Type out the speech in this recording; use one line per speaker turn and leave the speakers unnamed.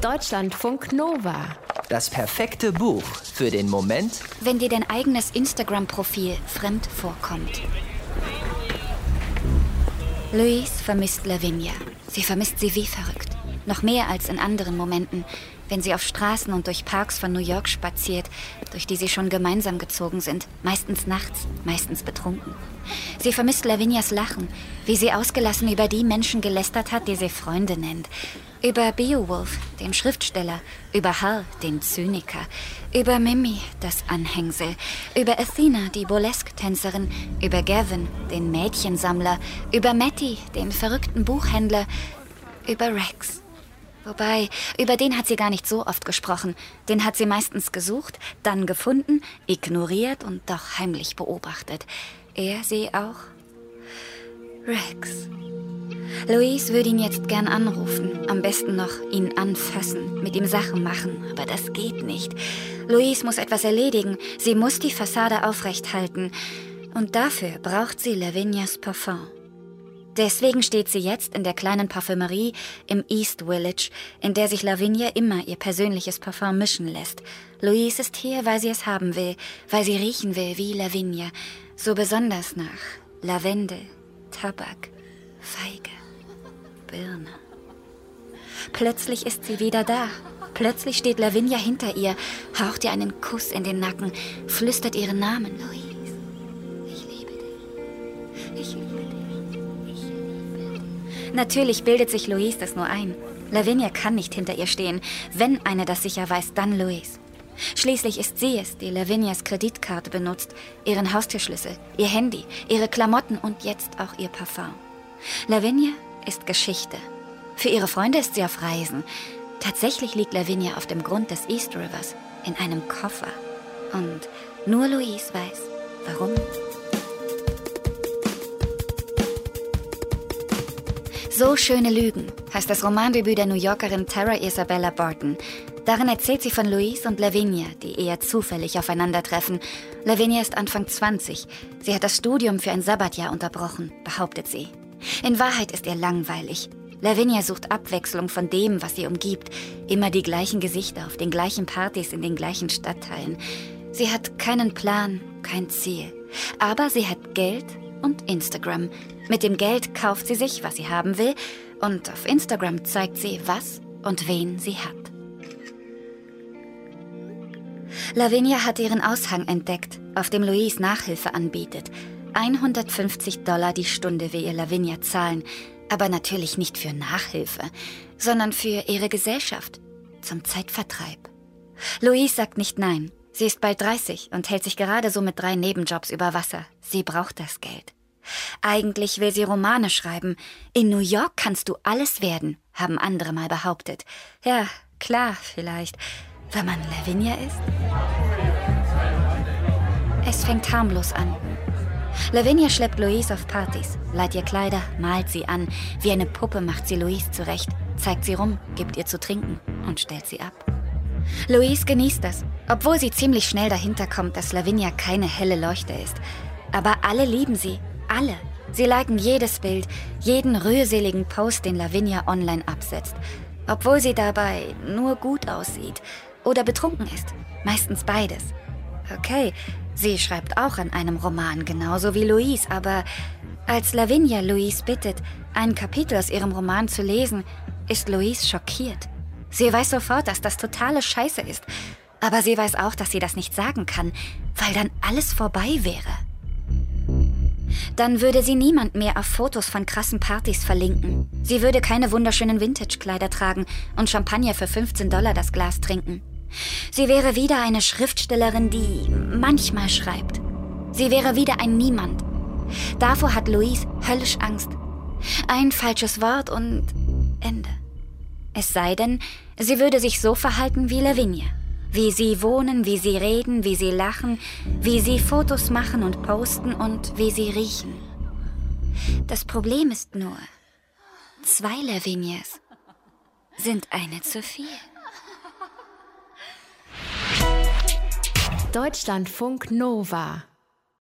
Deutschlandfunk Nova.
Das perfekte Buch für den Moment,
wenn dir dein eigenes Instagram-Profil fremd vorkommt. Louise vermisst Lavinia. Sie vermisst sie wie verrückt. Noch mehr als in anderen Momenten, wenn sie auf Straßen und durch Parks von New York spaziert, durch die sie schon gemeinsam gezogen sind, meistens nachts, meistens betrunken. Sie vermisst Lavinias Lachen, wie sie ausgelassen über die Menschen gelästert hat, die sie Freunde nennt. Über Beowulf, den Schriftsteller, über Hal, den Zyniker, über Mimi, das Anhängsel, über Athena, die Burlesque-Tänzerin, über Gavin, den Mädchensammler, über Matty, den verrückten Buchhändler, über Rex. Wobei, über den hat sie gar nicht so oft gesprochen. Den hat sie meistens gesucht, dann gefunden, ignoriert und doch heimlich beobachtet. Er sie auch. Rex. Louise würde ihn jetzt gern anrufen, am besten noch ihn anfassen, mit ihm Sachen machen, aber das geht nicht. Louise muss etwas erledigen, sie muss die Fassade aufrecht halten. Und dafür braucht sie Lavinias Parfum. Deswegen steht sie jetzt in der kleinen Parfümerie im East Village, in der sich Lavinia immer ihr persönliches Parfum mischen lässt. Louise ist hier, weil sie es haben will, weil sie riechen will wie Lavinia, so besonders nach Lavendel, Tabak, Feige, Birne. Plötzlich ist sie wieder da. Plötzlich steht Lavinia hinter ihr, haucht ihr einen Kuss in den Nacken, flüstert ihren Namen, Louise. Natürlich bildet sich Louise das nur ein. Lavinia kann nicht hinter ihr stehen. Wenn eine das sicher weiß, dann Louise. Schließlich ist sie es, die Lavinias Kreditkarte benutzt, ihren Haustürschlüssel, ihr Handy, ihre Klamotten und jetzt auch ihr Parfum. Lavinia ist Geschichte. Für ihre Freunde ist sie auf Reisen. Tatsächlich liegt Lavinia auf dem Grund des East Rivers in einem Koffer. Und nur Louise weiß, So schöne Lügen heißt das Romandebüt der New Yorkerin Tara Isabella Barton. Darin erzählt sie von Louise und Lavinia, die eher zufällig aufeinandertreffen. Lavinia ist Anfang 20. Sie hat das Studium für ein Sabbatjahr unterbrochen, behauptet sie. In Wahrheit ist ihr langweilig. Lavinia sucht Abwechslung von dem, was sie umgibt. Immer die gleichen Gesichter auf den gleichen Partys in den gleichen Stadtteilen. Sie hat keinen Plan, kein Ziel. Aber sie hat Geld und Instagram. Mit dem Geld kauft sie sich, was sie haben will, und auf Instagram zeigt sie, was und wen sie hat. Lavinia hat ihren Aushang entdeckt, auf dem Louise Nachhilfe anbietet. 150 Dollar die Stunde will ihr Lavinia zahlen, aber natürlich nicht für Nachhilfe, sondern für ihre Gesellschaft, zum Zeitvertreib. Louise sagt nicht nein. Sie ist bald 30 und hält sich gerade so mit drei Nebenjobs über Wasser. Sie braucht das Geld. Eigentlich will sie Romane schreiben. In New York kannst du alles werden, haben andere mal behauptet. Ja, klar, vielleicht. Wenn man Lavinia ist? Es fängt harmlos an. Lavinia schleppt Louise auf Partys, leiht ihr Kleider, malt sie an. Wie eine Puppe macht sie Louise zurecht, zeigt sie rum, gibt ihr zu trinken und stellt sie ab. Louise genießt das, obwohl sie ziemlich schnell dahinter kommt, dass Lavinia keine helle Leuchte ist. Aber alle lieben sie, alle. Sie liken jedes Bild, jeden rührseligen Post, den Lavinia online absetzt. Obwohl sie dabei nur gut aussieht oder betrunken ist. Meistens beides. Okay, sie schreibt auch an einem Roman, genauso wie Louise, aber als Lavinia Louise bittet, ein Kapitel aus ihrem Roman zu lesen, ist Louise schockiert. Sie weiß sofort, dass das totale Scheiße ist. Aber sie weiß auch, dass sie das nicht sagen kann, weil dann alles vorbei wäre. Dann würde sie niemand mehr auf Fotos von krassen Partys verlinken. Sie würde keine wunderschönen Vintage-Kleider tragen und Champagner für 15 Dollar das Glas trinken. Sie wäre wieder eine Schriftstellerin, die manchmal schreibt. Sie wäre wieder ein Niemand. Davor hat Louise höllisch Angst. Ein falsches Wort und Ende. Es sei denn, sie würde sich so verhalten wie Lavinia. Wie sie wohnen, wie sie reden, wie sie lachen, wie sie Fotos machen und posten und wie sie riechen. Das Problem ist nur, zwei Lavinias sind eine zu viel.
Deutschlandfunk Nova